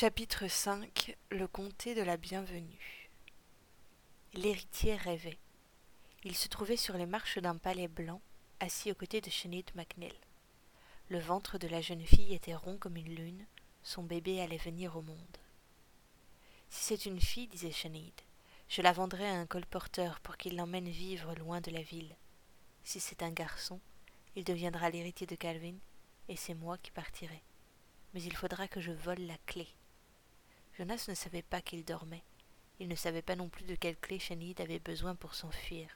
Chapitre 5 Le comté de la bienvenue L'héritier rêvait. Il se trouvait sur les marches d'un palais blanc, assis aux côtés de Chenid MacNeil. Le ventre de la jeune fille était rond comme une lune, son bébé allait venir au monde. Si c'est une fille, disait Chenid, je la vendrai à un colporteur pour qu'il l'emmène vivre loin de la ville. Si c'est un garçon, il deviendra l'héritier de Calvin, et c'est moi qui partirai. Mais il faudra que je vole la clé. Jonas ne savait pas qu'il dormait. Il ne savait pas non plus de quelle clé Chenid avait besoin pour s'enfuir.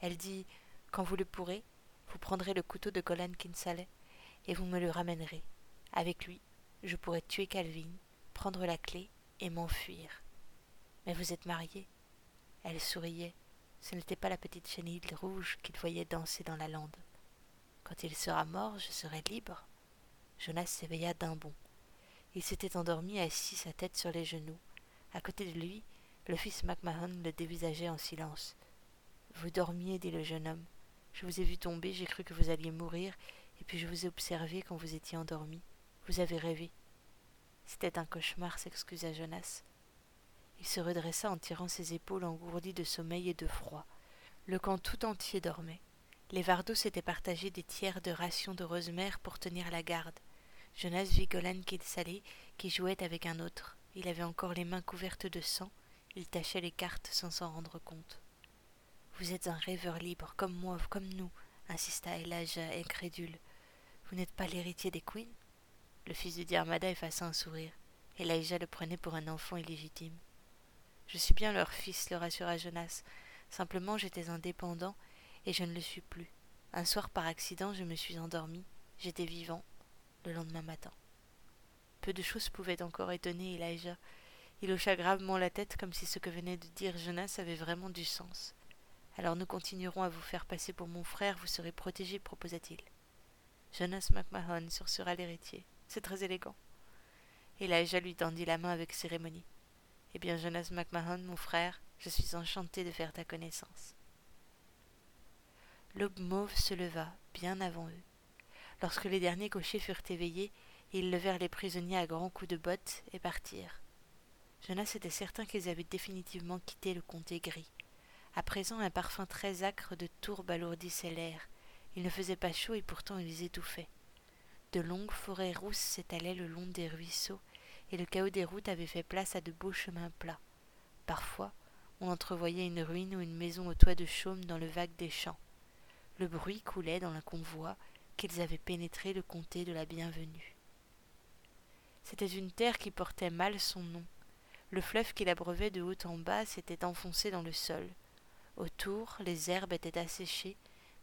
Elle dit Quand vous le pourrez, vous prendrez le couteau de Golan Kinsale et vous me le ramènerez. Avec lui, je pourrai tuer Calvin, prendre la clé et m'enfuir. Mais vous êtes marié. Elle souriait. Ce n'était pas la petite chenille rouge qu'il voyait danser dans la lande. Quand il sera mort, je serai libre. Jonas s'éveilla d'un bond. Il s'était endormi assis sa tête sur les genoux. À côté de lui, le fils MacMahon le dévisageait en silence. Vous dormiez, dit le jeune homme. Je vous ai vu tomber, j'ai cru que vous alliez mourir, et puis je vous ai observé quand vous étiez endormi. Vous avez rêvé. C'était un cauchemar, s'excusa Jonas. Il se redressa en tirant ses épaules engourdies de sommeil et de froid. Le camp tout entier dormait. Les Vardos s'étaient partagés des tiers de rations de Rosemère pour tenir la garde. Jonas vit Golan Kilsalé qui jouait avec un autre. Il avait encore les mains couvertes de sang. Il tâchait les cartes sans s'en rendre compte. Vous êtes un rêveur libre, comme moi, comme nous, insista Elijah incrédule. Vous n'êtes pas l'héritier des Queens? Le fils de Diarmada effaça un sourire. Elijah le prenait pour un enfant illégitime. Je suis bien leur fils, le rassura Jonas. Simplement j'étais indépendant et je ne le suis plus. Un soir par accident je me suis endormi. J'étais vivant le lendemain matin. Peu de choses pouvaient encore étonner Elijah. Il hocha gravement la tête comme si ce que venait de dire Jonas avait vraiment du sens. Alors nous continuerons à vous faire passer pour mon frère, vous serez protégé, proposa-t-il. Jonas McMahon sursura l'héritier. C'est très élégant. Elijah lui tendit la main avec cérémonie. Eh bien, Jonas McMahon, mon frère, je suis enchanté de faire ta connaissance. L'aube mauve se leva, bien avant eux. Lorsque les derniers cochers furent éveillés, ils levèrent les prisonniers à grands coups de bottes et partirent. Jonas était certain qu'ils avaient définitivement quitté le comté gris. À présent, un parfum très acre de tourbe alourdissait l'air. Il ne faisait pas chaud et pourtant ils étouffaient. De longues forêts rousses s'étalaient le long des ruisseaux, et le chaos des routes avait fait place à de beaux chemins plats. Parfois, on entrevoyait une ruine ou une maison au toit de chaume dans le vague des champs. Le bruit coulait dans le convoi qu'ils avaient pénétré le comté de la Bienvenue. C'était une terre qui portait mal son nom. Le fleuve qui l'abreuvait de haut en bas s'était enfoncé dans le sol. Autour, les herbes étaient asséchées,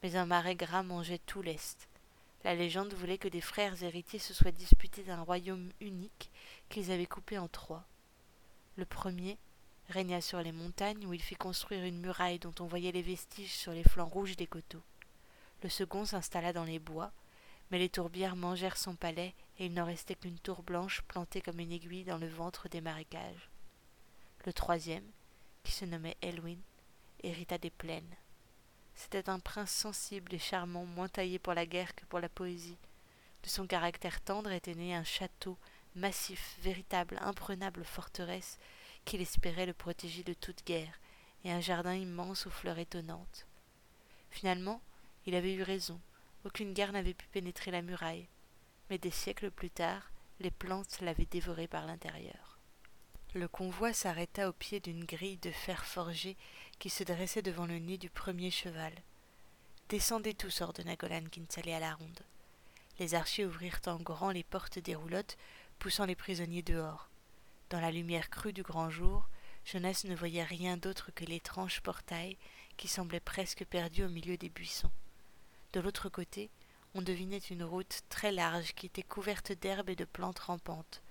mais un marais gras mangeait tout l'est. La légende voulait que des frères héritiers se soient disputés d'un royaume unique qu'ils avaient coupé en trois. Le premier régna sur les montagnes où il fit construire une muraille dont on voyait les vestiges sur les flancs rouges des coteaux. Le second s'installa dans les bois, mais les tourbières mangèrent son palais et il n'en restait qu'une tour blanche plantée comme une aiguille dans le ventre des marécages. Le troisième, qui se nommait Elwin, hérita des plaines. C'était un prince sensible et charmant, moins taillé pour la guerre que pour la poésie. De son caractère tendre était né un château massif, véritable, imprenable forteresse, qu'il espérait le protéger de toute guerre, et un jardin immense aux fleurs étonnantes. Finalement, il avait eu raison. Aucune guerre n'avait pu pénétrer la muraille. Mais des siècles plus tard, les plantes l'avaient dévorée par l'intérieur. Le convoi s'arrêta au pied d'une grille de fer forgé qui se dressait devant le nez du premier cheval. Descendez tous, ordonna Golan Kinsale à la ronde. Les archers ouvrirent en grand les portes des roulottes, poussant les prisonniers dehors. Dans la lumière crue du grand jour, Jonas ne voyait rien d'autre que l'étrange portail qui semblait presque perdu au milieu des buissons. De l'autre côté, on devinait une route très large qui était couverte d'herbes et de plantes rampantes.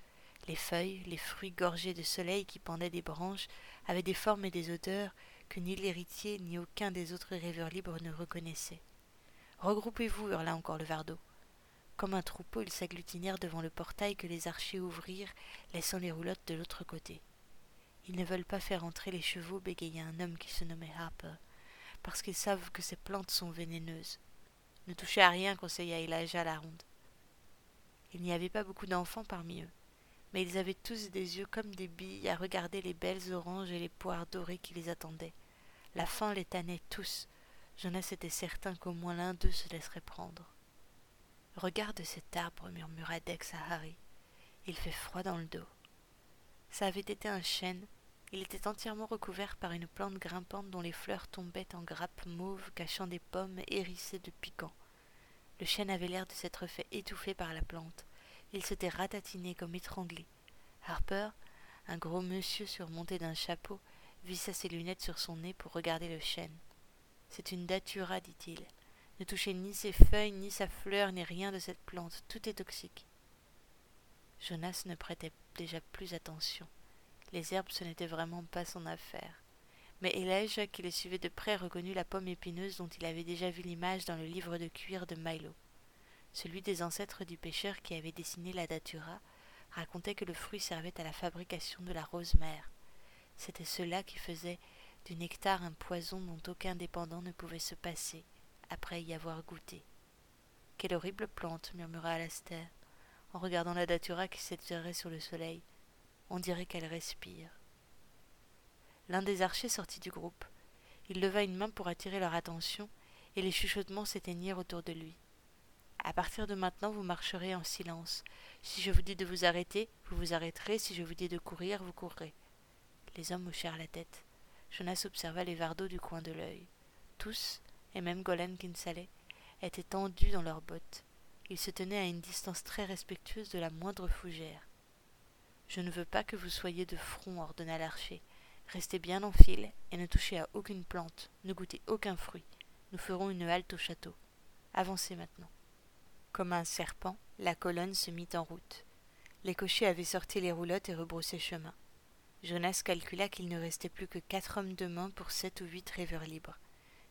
Les feuilles, les fruits gorgés de soleil qui pendaient des branches avaient des formes et des odeurs que ni l'héritier ni aucun des autres rêveurs libres ne reconnaissaient. Regroupez-vous, hurla encore le Vardo. Comme un troupeau, ils s'agglutinèrent devant le portail que les archers ouvrirent, laissant les roulottes de l'autre côté. Ils ne veulent pas faire entrer les chevaux, bégaya un homme qui se nommait Harper, parce qu'ils savent que ces plantes sont vénéneuses. Ne touchez à rien, conseilla Elijah à la ronde. Il n'y avait pas beaucoup d'enfants parmi eux, mais ils avaient tous des yeux comme des billes à regarder les belles oranges et les poires dorées qui les attendaient. La faim les tannait tous. Jonas était certain qu'au moins l'un d'eux se laisserait prendre. Regarde cet arbre, murmura Dex à Harry. Il fait froid dans le dos. Ça avait été un chêne. Il était entièrement recouvert par une plante grimpante dont les fleurs tombaient en grappes mauves cachant des pommes hérissées de piquants. Le chêne avait l'air de s'être fait étouffer par la plante. Il s'était ratatiné comme étranglé. Harper, un gros monsieur surmonté d'un chapeau, vissa ses lunettes sur son nez pour regarder le chêne. C'est une datura, dit-il. Ne touchez ni ses feuilles, ni sa fleur, ni rien de cette plante. Tout est toxique. Jonas ne prêtait déjà plus attention. Les herbes, ce n'était vraiment pas son affaire. Mais Elijah, qui les suivait de près, reconnut la pomme épineuse dont il avait déjà vu l'image dans le livre de cuir de Milo celui des ancêtres du pêcheur qui avait dessiné la datura, racontait que le fruit servait à la fabrication de la rose mère. C'était cela qui faisait du nectar un poison dont aucun dépendant ne pouvait se passer après y avoir goûté. Quelle horrible plante, murmura Alastair, en regardant la datura qui s'étirait sur le soleil. On dirait qu'elle respire. L'un des archers sortit du groupe. Il leva une main pour attirer leur attention, et les chuchotements s'éteignirent autour de lui. À partir de maintenant, vous marcherez en silence. Si je vous dis de vous arrêter, vous vous arrêterez. Si je vous dis de courir, vous courrez. Les hommes hochèrent la tête. Jonas observa les vardeaux du coin de l'œil. Tous, et même Golan Kinsaleh, étaient tendus dans leurs bottes. Ils se tenaient à une distance très respectueuse de la moindre fougère. Je ne veux pas que vous soyez de front, ordonna l'archer. Restez bien en file et ne touchez à aucune plante, ne goûtez aucun fruit. Nous ferons une halte au château. Avancez maintenant. Comme un serpent, la colonne se mit en route. Les cochers avaient sorti les roulottes et rebroussé chemin. Jonas calcula qu'il ne restait plus que quatre hommes de main pour sept ou huit rêveurs libres.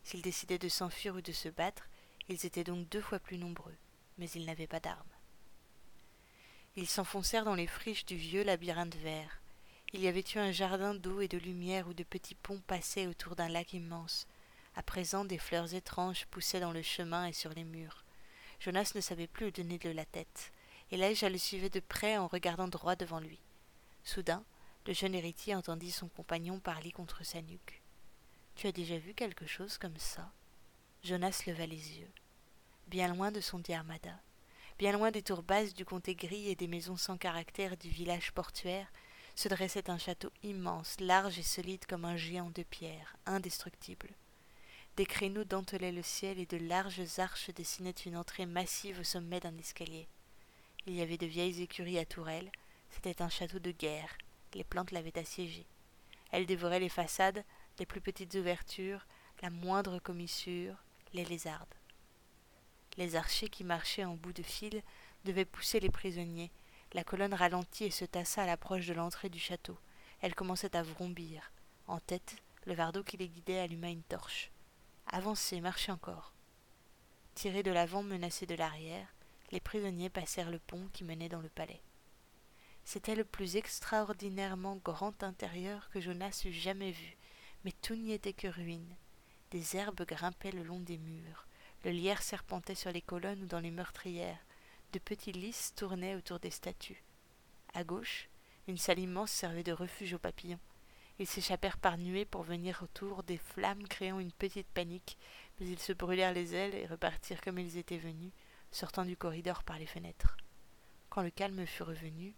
S'ils décidaient de s'enfuir ou de se battre, ils étaient donc deux fois plus nombreux, mais ils n'avaient pas d'armes. Ils s'enfoncèrent dans les friches du vieux labyrinthe vert. Il y avait eu un jardin d'eau et de lumière où de petits ponts passaient autour d'un lac immense. À présent, des fleurs étranges poussaient dans le chemin et sur les murs. Jonas ne savait plus où donner de la tête. Elijah le suivait de près en regardant droit devant lui. Soudain, le jeune héritier entendit son compagnon parler contre sa nuque. Tu as déjà vu quelque chose comme ça? Jonas leva les yeux. Bien loin de son diarmada, bien loin des tours basses du comté gris et des maisons sans caractère du village portuaire, se dressait un château immense, large et solide comme un géant de pierre, indestructible. Des créneaux dentelaient le ciel et de larges arches dessinaient une entrée massive au sommet d'un escalier. Il y avait de vieilles écuries à tourelles, c'était un château de guerre, les plantes l'avaient assiégé. Elles dévoraient les façades, les plus petites ouvertures, la moindre commissure, les lézardes. Les archers qui marchaient en bout de file devaient pousser les prisonniers. La colonne ralentit et se tassa à l'approche de l'entrée du château. Elle commençait à vrombir. En tête, le vardeau qui les guidait alluma une torche. Avancez, marchez encore. Tirés de l'avant, menacés de l'arrière, les prisonniers passèrent le pont qui menait dans le palais. C'était le plus extraordinairement grand intérieur que Jonas eût jamais vu, mais tout n'y était que ruine. Des herbes grimpaient le long des murs, le lierre serpentait sur les colonnes ou dans les meurtrières, de petits lys tournaient autour des statues. À gauche, une salle immense servait de refuge aux papillons. Ils s'échappèrent par nuées pour venir autour des flammes créant une petite panique, mais ils se brûlèrent les ailes et repartirent comme ils étaient venus, sortant du corridor par les fenêtres. Quand le calme fut revenu,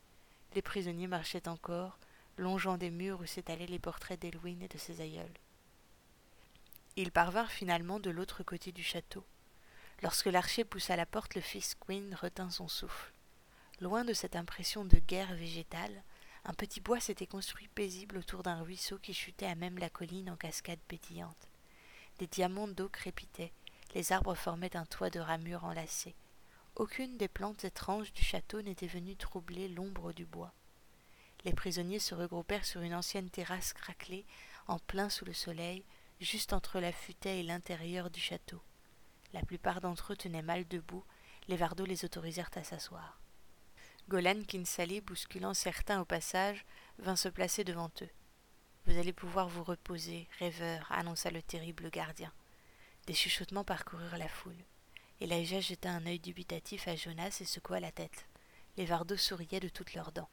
les prisonniers marchaient encore, longeant des murs où s'étalaient les portraits d'Elwyn et de ses aïeuls. Ils parvinrent finalement de l'autre côté du château. Lorsque l'archer poussa la porte, le fils Quinn retint son souffle. Loin de cette impression de guerre végétale, un petit bois s'était construit paisible autour d'un ruisseau qui chutait à même la colline en cascade pétillante. Des diamants d'eau crépitaient, les arbres formaient un toit de ramures enlacées. Aucune des plantes étranges du château n'était venue troubler l'ombre du bois. Les prisonniers se regroupèrent sur une ancienne terrasse craquelée, en plein sous le soleil, juste entre la futaie et l'intérieur du château. La plupart d'entre eux tenaient mal debout, les vardeaux les autorisèrent à s'asseoir. Golan Kinsale, bousculant certains au passage, vint se placer devant eux. Vous allez pouvoir vous reposer, rêveur, annonça le terrible gardien. Des chuchotements parcoururent la foule. Elijah jeta un œil dubitatif à Jonas et secoua la tête. Les vardeaux souriaient de toutes leurs dents.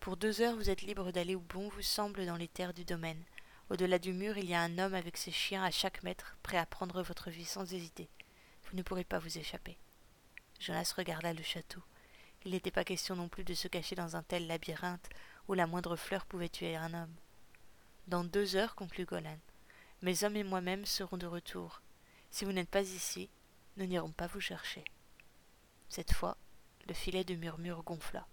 Pour deux heures, vous êtes libre d'aller où bon vous semble dans les terres du domaine. Au-delà du mur, il y a un homme avec ses chiens à chaque mètre, prêt à prendre votre vie sans hésiter. Vous ne pourrez pas vous échapper. Jonas regarda le château. Il n'était pas question non plus de se cacher dans un tel labyrinthe où la moindre fleur pouvait tuer un homme. Dans deux heures, conclut Golan, mes hommes et moi-même serons de retour. Si vous n'êtes pas ici, nous n'irons pas vous chercher. Cette fois, le filet de murmure gonfla.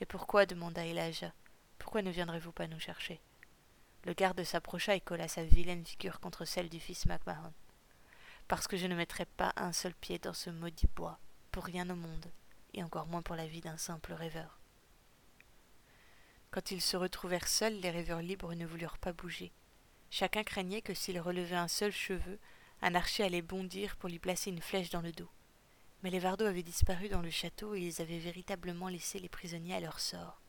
Et pourquoi demanda Elijah. Pourquoi ne viendrez-vous pas nous chercher? Le garde s'approcha et colla sa vilaine figure contre celle du fils MacMahon. Parce que je ne mettrai pas un seul pied dans ce maudit bois, pour rien au monde, et encore moins pour la vie d'un simple rêveur. Quand ils se retrouvèrent seuls, les rêveurs libres ne voulurent pas bouger. Chacun craignait que s'il relevait un seul cheveu, un archer allait bondir pour lui placer une flèche dans le dos. Mais les Vardos avaient disparu dans le château et ils avaient véritablement laissé les prisonniers à leur sort.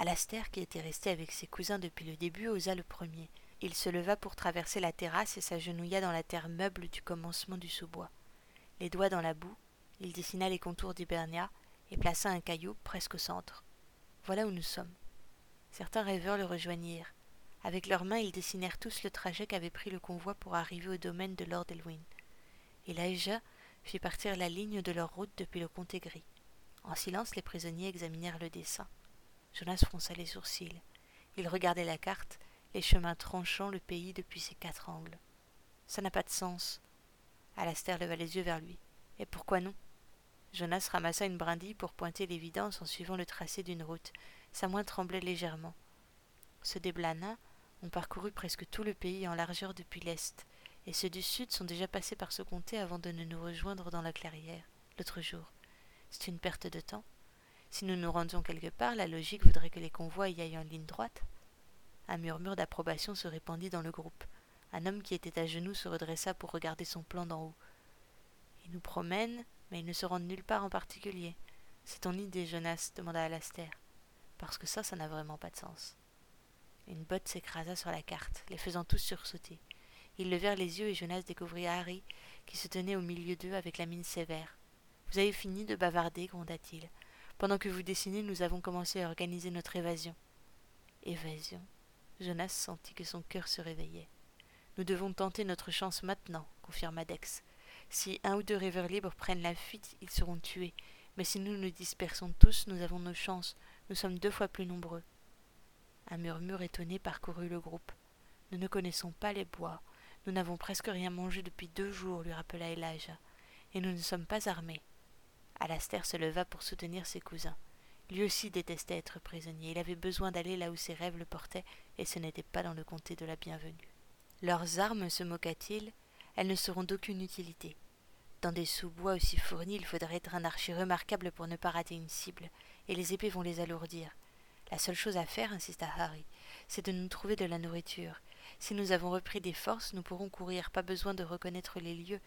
Alastair, qui était resté avec ses cousins depuis le début, osa le premier. Il se leva pour traverser la terrasse et s'agenouilla dans la terre meuble du commencement du sous-bois. Les doigts dans la boue, il dessina les contours d'Hibernia et plaça un caillou presque au centre. Voilà où nous sommes. Certains rêveurs le rejoignirent. Avec leurs mains, ils dessinèrent tous le trajet qu'avait pris le convoi pour arriver au domaine de Lord Elwyn. Elijah fit partir la ligne de leur route depuis le comté gris. En silence, les prisonniers examinèrent le dessin. Jonas fronça les sourcils. Il regardait la carte, les chemins tranchant le pays depuis ses quatre angles. Ça n'a pas de sens. Alastair leva les yeux vers lui. Et pourquoi non? Jonas ramassa une brindille pour pointer l'évidence en suivant le tracé d'une route. Sa main tremblait légèrement. Ceux des Blana ont parcouru presque tout le pays en largeur depuis l'est, et ceux du sud sont déjà passés par ce comté avant de nous rejoindre dans la clairière, l'autre jour. C'est une perte de temps. Si nous nous rendions quelque part, la logique voudrait que les convois y aillent en ligne droite. Un murmure d'approbation se répandit dans le groupe. Un homme qui était à genoux se redressa pour regarder son plan d'en haut. Ils nous promènent, mais ils ne se rendent nulle part en particulier. C'est ton idée, Jonas demanda Alastair. Parce que ça, ça n'a vraiment pas de sens. Une botte s'écrasa sur la carte, les faisant tous sursauter. Ils levèrent les yeux et Jonas découvrit Harry, qui se tenait au milieu d'eux avec la mine sévère. Vous avez fini de bavarder, gronda-t-il. Pendant que vous dessinez, nous avons commencé à organiser notre évasion. Évasion. Jonas sentit que son cœur se réveillait. Nous devons tenter notre chance maintenant, confirma Dex. Si un ou deux rêveurs libres prennent la fuite, ils seront tués. Mais si nous nous dispersons tous, nous avons nos chances. Nous sommes deux fois plus nombreux. Un murmure étonné parcourut le groupe. Nous ne connaissons pas les bois. Nous n'avons presque rien mangé depuis deux jours, lui rappela Elijah. Et nous ne sommes pas armés. Alastair se leva pour soutenir ses cousins. Lui aussi détestait être prisonnier. Il avait besoin d'aller là où ses rêves le portaient, et ce n'était pas dans le comté de la bienvenue. Leurs armes, se moqua-t-il, elles ne seront d'aucune utilité. Dans des sous-bois aussi fournis, il faudrait être un archer remarquable pour ne pas rater une cible, et les épées vont les alourdir. La seule chose à faire, insista Harry, c'est de nous trouver de la nourriture. Si nous avons repris des forces, nous pourrons courir, pas besoin de reconnaître les lieux.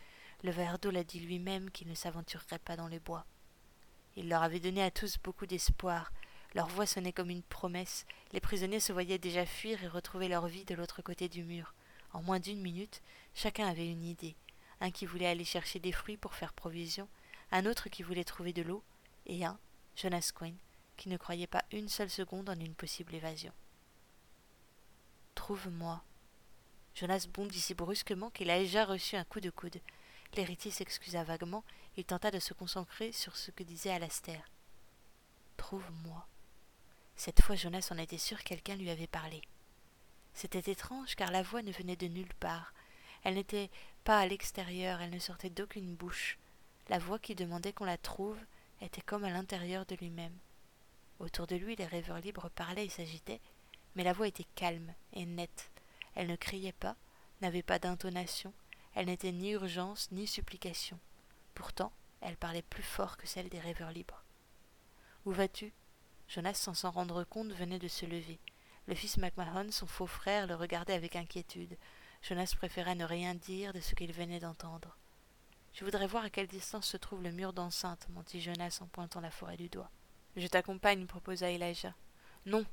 Le verre d'eau l'a dit lui-même qu'il ne s'aventurerait pas dans les bois. Il leur avait donné à tous beaucoup d'espoir. Leur voix sonnait comme une promesse. Les prisonniers se voyaient déjà fuir et retrouver leur vie de l'autre côté du mur. En moins d'une minute, chacun avait une idée. Un qui voulait aller chercher des fruits pour faire provision, un autre qui voulait trouver de l'eau, et un, Jonas Quinn, qui ne croyait pas une seule seconde en une possible évasion. Trouve-moi. Jonas bondit si brusquement qu'il a déjà reçu un coup de coude. L'héritier s'excusa vaguement, il tenta de se concentrer sur ce que disait Alastair. Trouve-moi. Cette fois Jonas en était sûr quelqu'un lui avait parlé. C'était étrange car la voix ne venait de nulle part. Elle n'était pas à l'extérieur, elle ne sortait d'aucune bouche. La voix qui demandait qu'on la trouve était comme à l'intérieur de lui-même. Autour de lui, les rêveurs libres parlaient et s'agitaient, mais la voix était calme et nette. Elle ne criait pas, n'avait pas d'intonation, elle n'était ni urgence ni supplication. Pourtant, elle parlait plus fort que celle des rêveurs libres. Où vas-tu? Jonas, sans s'en rendre compte, venait de se lever. Le fils MacMahon, son faux frère, le regardait avec inquiétude. Jonas préféra ne rien dire de ce qu'il venait d'entendre. Je voudrais voir à quelle distance se trouve le mur d'enceinte, mentit Jonas en pointant la forêt du doigt. Je t'accompagne, proposa Elijah. Non.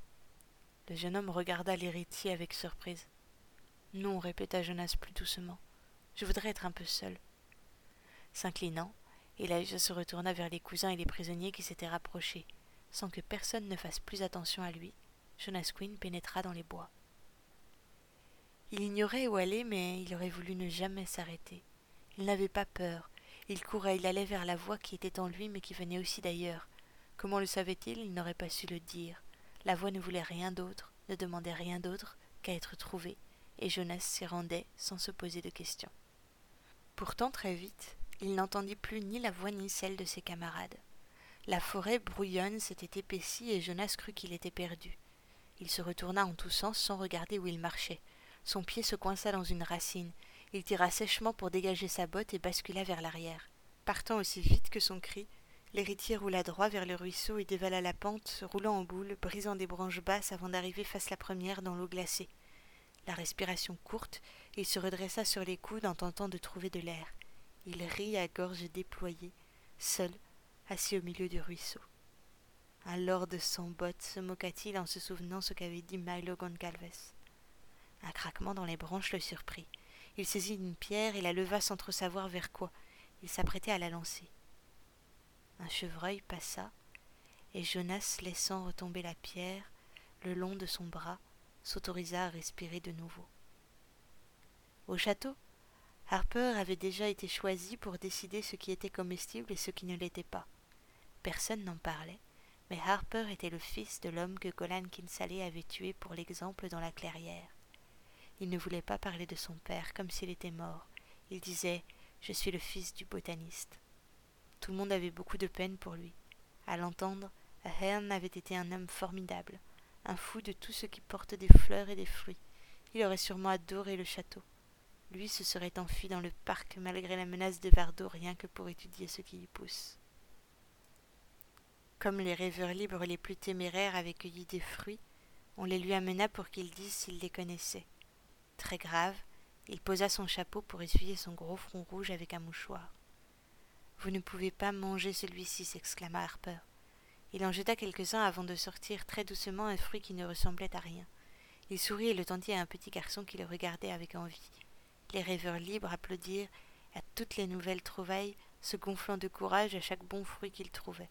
Le jeune homme regarda l'héritier avec surprise. Non, répéta Jonas plus doucement. Je voudrais être un peu seul. S'inclinant, Elijah se retourna vers les cousins et les prisonniers qui s'étaient rapprochés. sans que personne ne fasse plus attention à lui, Jonas Quinn pénétra dans les bois. Il ignorait où aller, mais il aurait voulu ne jamais s'arrêter. Il n'avait pas peur. Il courait, il allait vers la voix qui était en lui, mais qui venait aussi d'ailleurs. Comment le savait-il? Il n'aurait pas su le dire. La voix ne voulait rien d'autre, ne demandait rien d'autre qu'à être trouvée, et Jonas s'y rendait sans se poser de questions. Pourtant, très vite, il n'entendit plus ni la voix ni celle de ses camarades. La forêt brouillonne s'était épaissie et Jonas crut qu'il était perdu. Il se retourna en tous sens sans regarder où il marchait. Son pied se coinça dans une racine. Il tira sèchement pour dégager sa botte et bascula vers l'arrière. Partant aussi vite que son cri, l'héritier roula droit vers le ruisseau et dévala la pente, roulant en boule, brisant des branches basses avant d'arriver face la première dans l'eau glacée. La respiration courte, il se redressa sur les coudes en tentant de trouver de l'air. Il rit à gorge déployée, seul, assis au milieu du ruisseau. Un lord sans bottes se moqua-t-il en se souvenant ce qu'avait dit Milo Goncalves. Un craquement dans les branches le surprit. Il saisit une pierre et la leva sans trop savoir vers quoi. Il s'apprêtait à la lancer. Un chevreuil passa, et Jonas, laissant retomber la pierre le long de son bras, s'autorisa à respirer de nouveau. Au château, Harper avait déjà été choisi pour décider ce qui était comestible et ce qui ne l'était pas. Personne n'en parlait, mais Harper était le fils de l'homme que Golan Kinsalé avait tué pour l'exemple dans la clairière. Il ne voulait pas parler de son père comme s'il était mort. Il disait Je suis le fils du botaniste. Tout le monde avait beaucoup de peine pour lui. À l'entendre, Ahern avait été un homme formidable, un fou de tout ce qui porte des fleurs et des fruits. Il aurait sûrement adoré le château. Lui se serait enfui dans le parc malgré la menace de Vardo rien que pour étudier ce qui y pousse. Comme les rêveurs libres les plus téméraires avaient cueilli des fruits, on les lui amena pour qu'il dise s'il les connaissait. Très grave, il posa son chapeau pour essuyer son gros front rouge avec un mouchoir. Vous ne pouvez pas manger celui-ci, s'exclama Harper. Il en jeta quelques-uns avant de sortir très doucement un fruit qui ne ressemblait à rien. Il sourit et le tendit à un petit garçon qui le regardait avec envie. Les rêveurs libres applaudirent à toutes les nouvelles trouvailles, se gonflant de courage à chaque bon fruit qu'ils trouvaient.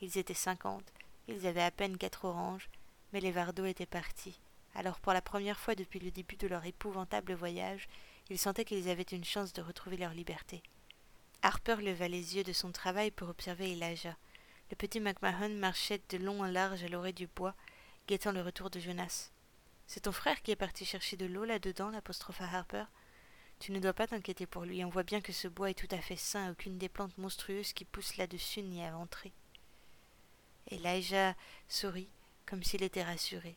Ils étaient cinquante, ils avaient à peine quatre oranges, mais les Vardos étaient partis, alors pour la première fois depuis le début de leur épouvantable voyage, ils sentaient qu'ils avaient une chance de retrouver leur liberté. Harper leva les yeux de son travail pour observer Elijah. Le petit McMahon marchait de long en large à l'orée du bois, guettant le retour de Jonas. C'est ton frère qui est parti chercher de l'eau là-dedans, l'apostropha Harper? Tu ne dois pas t'inquiéter pour lui, on voit bien que ce bois est tout à fait sain, aucune des plantes monstrueuses qui poussent là-dessus n'y a entré. Elijah sourit, comme s'il était rassuré.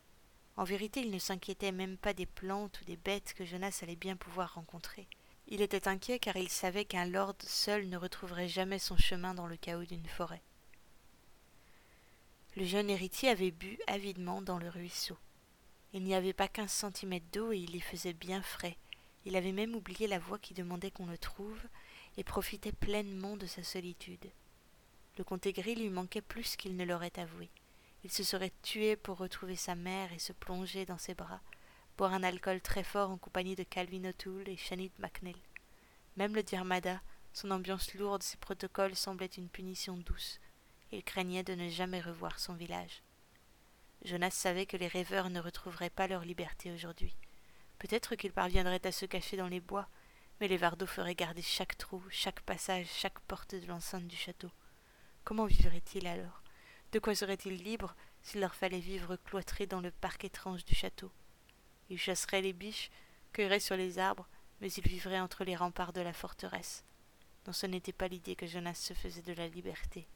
En vérité, il ne s'inquiétait même pas des plantes ou des bêtes que Jonas allait bien pouvoir rencontrer. Il était inquiet car il savait qu'un lord seul ne retrouverait jamais son chemin dans le chaos d'une forêt. Le jeune héritier avait bu avidement dans le ruisseau. Il n'y avait pas quinze centimètres d'eau et il y faisait bien frais. Il avait même oublié la voix qui demandait qu'on le trouve et profitait pleinement de sa solitude. Le comte gris lui manquait plus qu'il ne l'aurait avoué. Il se serait tué pour retrouver sa mère et se plonger dans ses bras, boire un alcool très fort en compagnie de Calvin O'Toole et Shanit McNeil. Même le Dirmada, son ambiance lourde, ses protocoles semblaient une punition douce. Il craignait de ne jamais revoir son village. Jonas savait que les rêveurs ne retrouveraient pas leur liberté aujourd'hui. Peut-être qu'ils parviendraient à se cacher dans les bois, mais les Vardos feraient garder chaque trou, chaque passage, chaque porte de l'enceinte du château. Comment vivraient-ils alors? De quoi seraient-ils libres s'il leur fallait vivre cloîtrés dans le parc étrange du château? Ils chasseraient les biches, cueilleraient sur les arbres, mais ils vivraient entre les remparts de la forteresse. Non, ce n'était pas l'idée que Jonas se faisait de la liberté.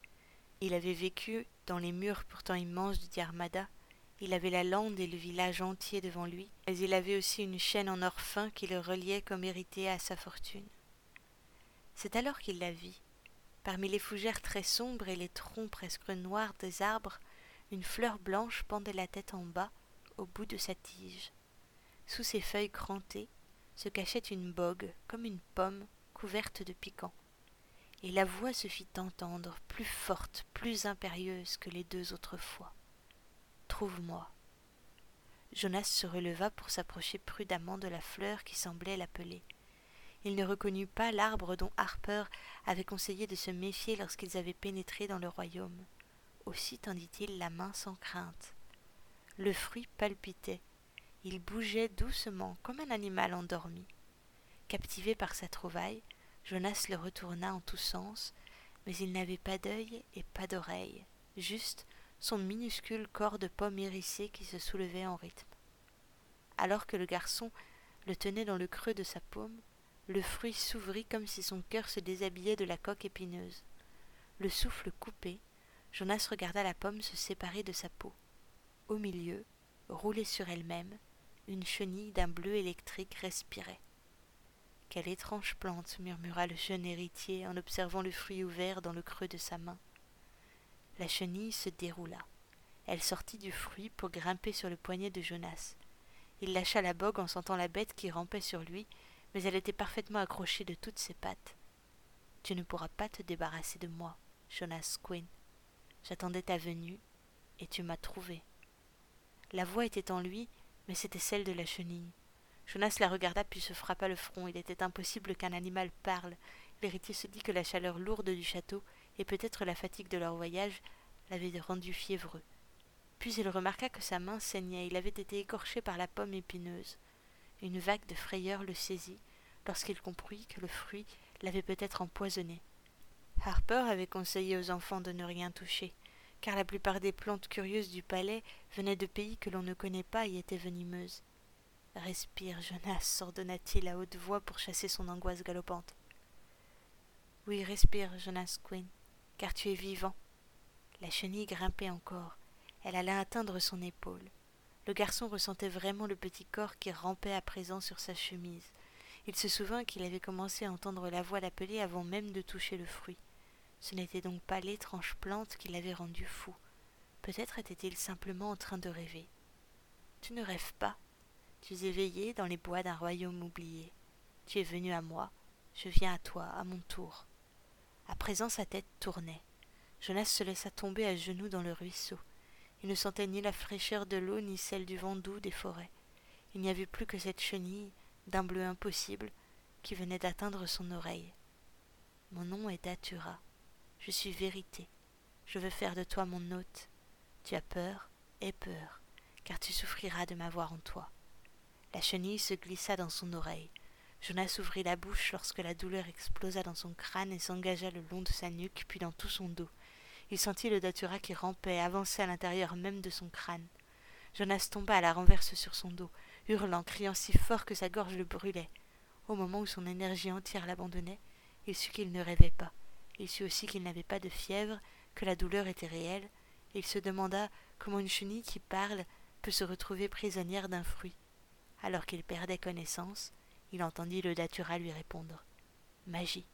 Il avait vécu dans les murs pourtant immenses du Diarmada. Il avait la lande et le village entier devant lui, mais il avait aussi une chaîne en or fin qui le reliait comme hérité à sa fortune. C'est alors qu'il la vit, Parmi les fougères très sombres et les troncs presque noirs des arbres, une fleur blanche pendait la tête en bas, au bout de sa tige. Sous ses feuilles crantées se cachait une bogue, comme une pomme, couverte de piquants. Et la voix se fit entendre, plus forte, plus impérieuse que les deux autres fois. Trouve-moi. Jonas se releva pour s'approcher prudemment de la fleur qui semblait l'appeler il ne reconnut pas l'arbre dont Harper avait conseillé de se méfier lorsqu'ils avaient pénétré dans le royaume. aussi tendit-il la main sans crainte. Le fruit palpitait. Il bougeait doucement, comme un animal endormi. Captivé par sa trouvaille, Jonas le retourna en tous sens, mais il n'avait pas d'œil et pas d'oreille, juste son minuscule corps de pomme hérissée qui se soulevait en rythme. Alors que le garçon le tenait dans le creux de sa paume, le fruit s'ouvrit comme si son cœur se déshabillait de la coque épineuse. Le souffle coupé, Jonas regarda la pomme se séparer de sa peau. Au milieu, roulée sur elle-même, une chenille d'un bleu électrique respirait. Quelle étrange plante, murmura le jeune héritier en observant le fruit ouvert dans le creux de sa main. La chenille se déroula. Elle sortit du fruit pour grimper sur le poignet de Jonas. Il lâcha la bogue en sentant la bête qui rampait sur lui, mais elle était parfaitement accrochée de toutes ses pattes. Tu ne pourras pas te débarrasser de moi, Jonas Quinn. J'attendais ta venue, et tu m'as trouvé. La voix était en lui, mais c'était celle de la chenille. Jonas la regarda puis se frappa le front. Il était impossible qu'un animal parle. L'héritier se dit que la chaleur lourde du château et peut-être la fatigue de leur voyage l'avaient rendu fiévreux. Puis il remarqua que sa main saignait. Il avait été écorché par la pomme épineuse. Une vague de frayeur le saisit lorsqu'il comprit que le fruit l'avait peut-être empoisonné. Harper avait conseillé aux enfants de ne rien toucher, car la plupart des plantes curieuses du palais venaient de pays que l'on ne connaît pas et étaient venimeuses. Respire, Jonas, s'ordonna-t-il à haute voix pour chasser son angoisse galopante. Oui, respire, Jonas Quinn, car tu es vivant. La chenille grimpait encore. Elle allait atteindre son épaule. Le garçon ressentait vraiment le petit corps qui rampait à présent sur sa chemise. Il se souvint qu'il avait commencé à entendre la voix l'appeler avant même de toucher le fruit. Ce n'était donc pas l'étrange plante qui l'avait rendu fou. Peut-être était-il simplement en train de rêver. Tu ne rêves pas, tu es éveillé dans les bois d'un royaume oublié. Tu es venu à moi, je viens à toi, à mon tour. À présent sa tête tournait. Jonas se laissa tomber à genoux dans le ruisseau. Il ne sentait ni la fraîcheur de l'eau ni celle du vent doux des forêts. Il n'y avait plus que cette chenille, d'un bleu impossible, qui venait d'atteindre son oreille. Mon nom est Datura. Je suis vérité. Je veux faire de toi mon hôte. Tu as peur, aie peur, car tu souffriras de m'avoir en toi. La chenille se glissa dans son oreille. Jonas ouvrit la bouche lorsque la douleur explosa dans son crâne et s'engagea le long de sa nuque, puis dans tout son dos. Il sentit le datura qui rampait, avançait à l'intérieur même de son crâne. Jonas tomba à la renverse sur son dos, hurlant, criant si fort que sa gorge le brûlait. Au moment où son énergie entière l'abandonnait, il sut qu'il ne rêvait pas. Il sut aussi qu'il n'avait pas de fièvre, que la douleur était réelle, et il se demanda comment une chenille qui parle peut se retrouver prisonnière d'un fruit. Alors qu'il perdait connaissance, il entendit le datura lui répondre. Magie.